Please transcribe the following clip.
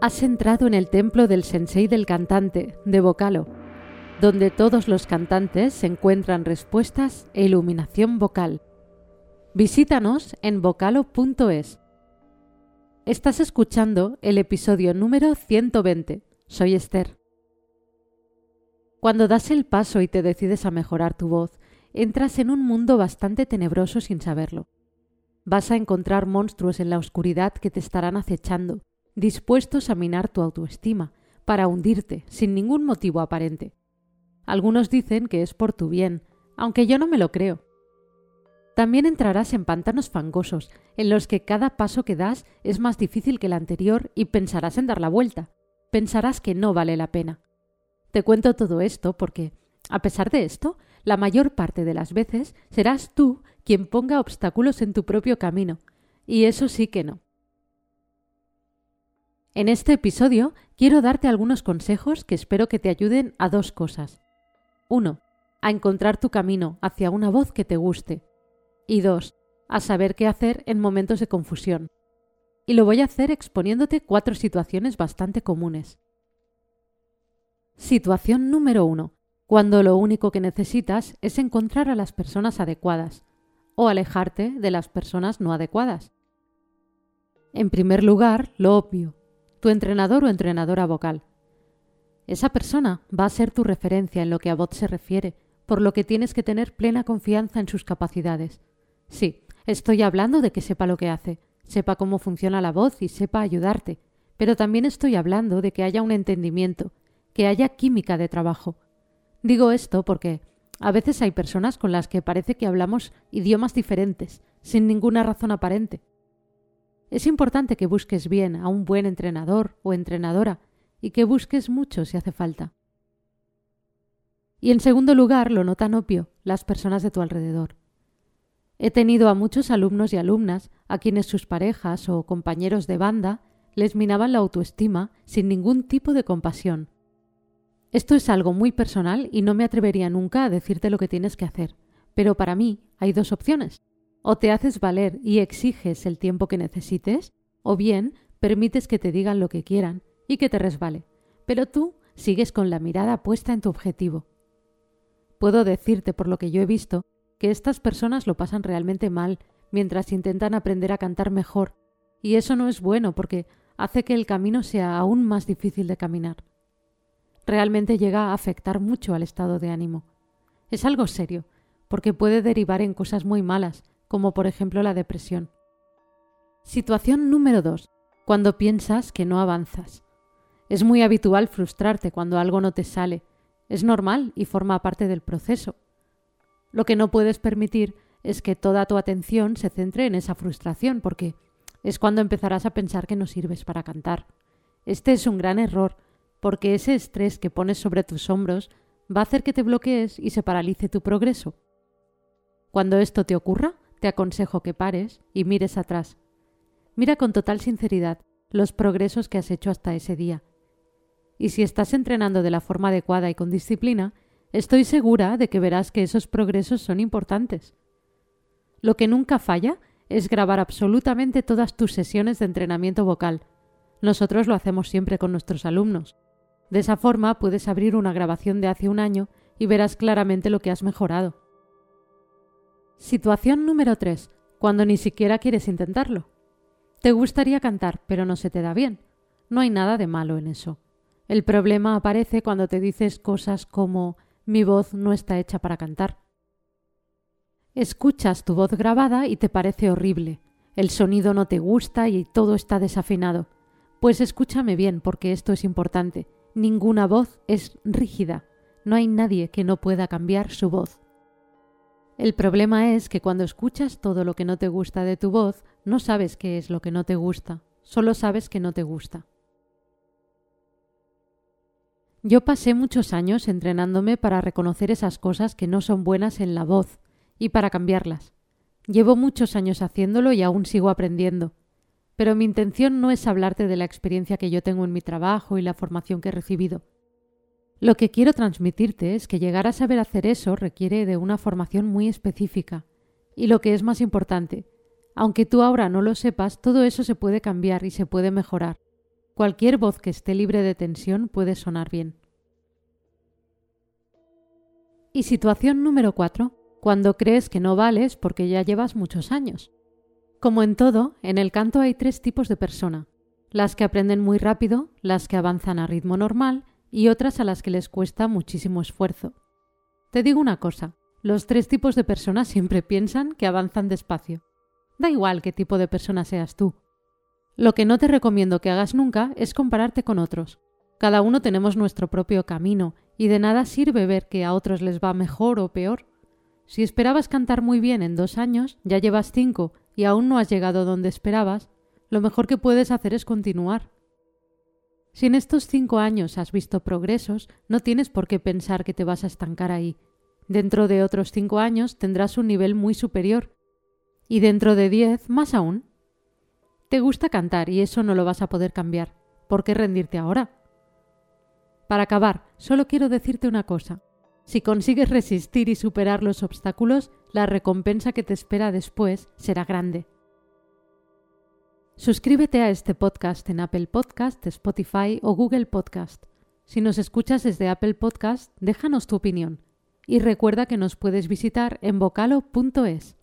Has entrado en el templo del sensei del cantante, de Vocalo, donde todos los cantantes encuentran respuestas e iluminación vocal. Visítanos en vocalo.es. Estás escuchando el episodio número 120. Soy Esther. Cuando das el paso y te decides a mejorar tu voz, entras en un mundo bastante tenebroso sin saberlo. Vas a encontrar monstruos en la oscuridad que te estarán acechando, dispuestos a minar tu autoestima, para hundirte, sin ningún motivo aparente. Algunos dicen que es por tu bien, aunque yo no me lo creo. También entrarás en pantanos fangosos, en los que cada paso que das es más difícil que el anterior y pensarás en dar la vuelta. Pensarás que no vale la pena. Te cuento todo esto porque, a pesar de esto, la mayor parte de las veces serás tú quien ponga obstáculos en tu propio camino, y eso sí que no. En este episodio quiero darte algunos consejos que espero que te ayuden a dos cosas. Uno, a encontrar tu camino hacia una voz que te guste. Y dos, a saber qué hacer en momentos de confusión. Y lo voy a hacer exponiéndote cuatro situaciones bastante comunes. Situación número uno. Cuando lo único que necesitas es encontrar a las personas adecuadas o alejarte de las personas no adecuadas. En primer lugar, lo obvio, tu entrenador o entrenadora vocal. Esa persona va a ser tu referencia en lo que a voz se refiere, por lo que tienes que tener plena confianza en sus capacidades. Sí, estoy hablando de que sepa lo que hace, sepa cómo funciona la voz y sepa ayudarte, pero también estoy hablando de que haya un entendimiento, que haya química de trabajo. Digo esto porque a veces hay personas con las que parece que hablamos idiomas diferentes, sin ninguna razón aparente. Es importante que busques bien a un buen entrenador o entrenadora y que busques mucho si hace falta. Y en segundo lugar, lo notan obvio las personas de tu alrededor. He tenido a muchos alumnos y alumnas a quienes sus parejas o compañeros de banda les minaban la autoestima sin ningún tipo de compasión. Esto es algo muy personal y no me atrevería nunca a decirte lo que tienes que hacer, pero para mí hay dos opciones. O te haces valer y exiges el tiempo que necesites, o bien permites que te digan lo que quieran y que te resbale, pero tú sigues con la mirada puesta en tu objetivo. Puedo decirte, por lo que yo he visto, que estas personas lo pasan realmente mal mientras intentan aprender a cantar mejor, y eso no es bueno porque hace que el camino sea aún más difícil de caminar. Realmente llega a afectar mucho al estado de ánimo. Es algo serio, porque puede derivar en cosas muy malas, como por ejemplo la depresión. Situación número 2. Cuando piensas que no avanzas. Es muy habitual frustrarte cuando algo no te sale. Es normal y forma parte del proceso. Lo que no puedes permitir es que toda tu atención se centre en esa frustración, porque es cuando empezarás a pensar que no sirves para cantar. Este es un gran error, porque ese estrés que pones sobre tus hombros va a hacer que te bloquees y se paralice tu progreso. Cuando esto te ocurra, te aconsejo que pares y mires atrás. Mira con total sinceridad los progresos que has hecho hasta ese día. Y si estás entrenando de la forma adecuada y con disciplina, estoy segura de que verás que esos progresos son importantes. Lo que nunca falla es grabar absolutamente todas tus sesiones de entrenamiento vocal. Nosotros lo hacemos siempre con nuestros alumnos. De esa forma puedes abrir una grabación de hace un año y verás claramente lo que has mejorado. Situación número 3. Cuando ni siquiera quieres intentarlo. Te gustaría cantar, pero no se te da bien. No hay nada de malo en eso. El problema aparece cuando te dices cosas como mi voz no está hecha para cantar. Escuchas tu voz grabada y te parece horrible. El sonido no te gusta y todo está desafinado. Pues escúchame bien porque esto es importante. Ninguna voz es rígida. No hay nadie que no pueda cambiar su voz. El problema es que cuando escuchas todo lo que no te gusta de tu voz, no sabes qué es lo que no te gusta, solo sabes que no te gusta. Yo pasé muchos años entrenándome para reconocer esas cosas que no son buenas en la voz y para cambiarlas. Llevo muchos años haciéndolo y aún sigo aprendiendo. Pero mi intención no es hablarte de la experiencia que yo tengo en mi trabajo y la formación que he recibido. Lo que quiero transmitirte es que llegar a saber hacer eso requiere de una formación muy específica. Y lo que es más importante, aunque tú ahora no lo sepas, todo eso se puede cambiar y se puede mejorar. Cualquier voz que esté libre de tensión puede sonar bien. Y situación número 4, cuando crees que no vales porque ya llevas muchos años. Como en todo, en el canto hay tres tipos de persona. Las que aprenden muy rápido, las que avanzan a ritmo normal y otras a las que les cuesta muchísimo esfuerzo. Te digo una cosa, los tres tipos de personas siempre piensan que avanzan despacio. Da igual qué tipo de persona seas tú. Lo que no te recomiendo que hagas nunca es compararte con otros. Cada uno tenemos nuestro propio camino y de nada sirve ver que a otros les va mejor o peor. Si esperabas cantar muy bien en dos años, ya llevas cinco y aún no has llegado donde esperabas, lo mejor que puedes hacer es continuar. Si en estos cinco años has visto progresos, no tienes por qué pensar que te vas a estancar ahí. Dentro de otros cinco años tendrás un nivel muy superior. Y dentro de diez, más aún. Te gusta cantar y eso no lo vas a poder cambiar. ¿Por qué rendirte ahora? Para acabar, solo quiero decirte una cosa. Si consigues resistir y superar los obstáculos, la recompensa que te espera después será grande. Suscríbete a este podcast en Apple Podcast, Spotify o Google Podcast. Si nos escuchas desde Apple Podcast, déjanos tu opinión. Y recuerda que nos puedes visitar en vocalo.es.